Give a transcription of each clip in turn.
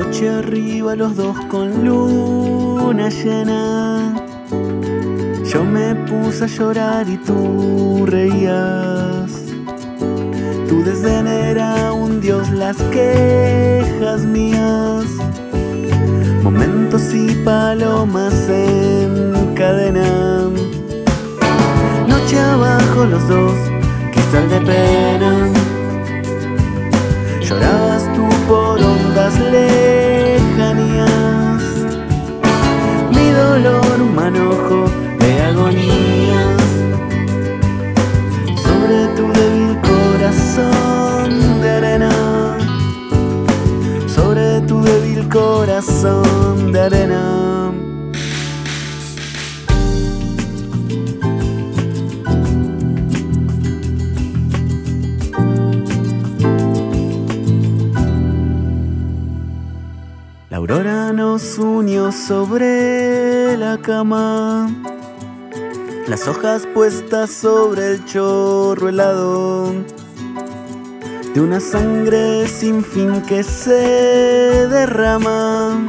Noche arriba los dos con luna llena. Yo me puse a llorar y tú reías. Tu desdén era un dios, las quejas mías. Momentos y palomas en cadena. Noche abajo los dos, cristal de pena. Llorabas por ondas lejanías. Mi dolor, manojo de agonías. Sobre tu débil corazón de arena. Sobre tu débil corazón de arena. Aurora nos unió sobre la cama, las hojas puestas sobre el chorro helado. De una sangre sin fin que se derrama.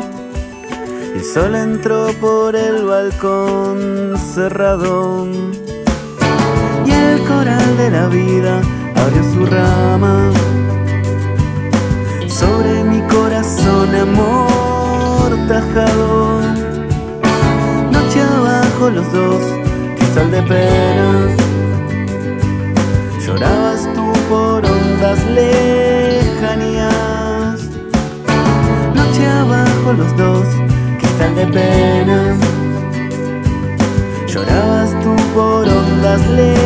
El sol entró por el balcón cerrado. Y el coral de la vida abrió su rama los dos, cristal de pena. Llorabas tú por ondas lejanías. Noche abajo los dos, cristal de pena. Llorabas tú por ondas lejanías.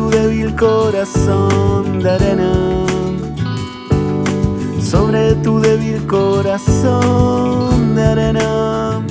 Tu débil corazón de arena, sobre tu débil corazón de arena.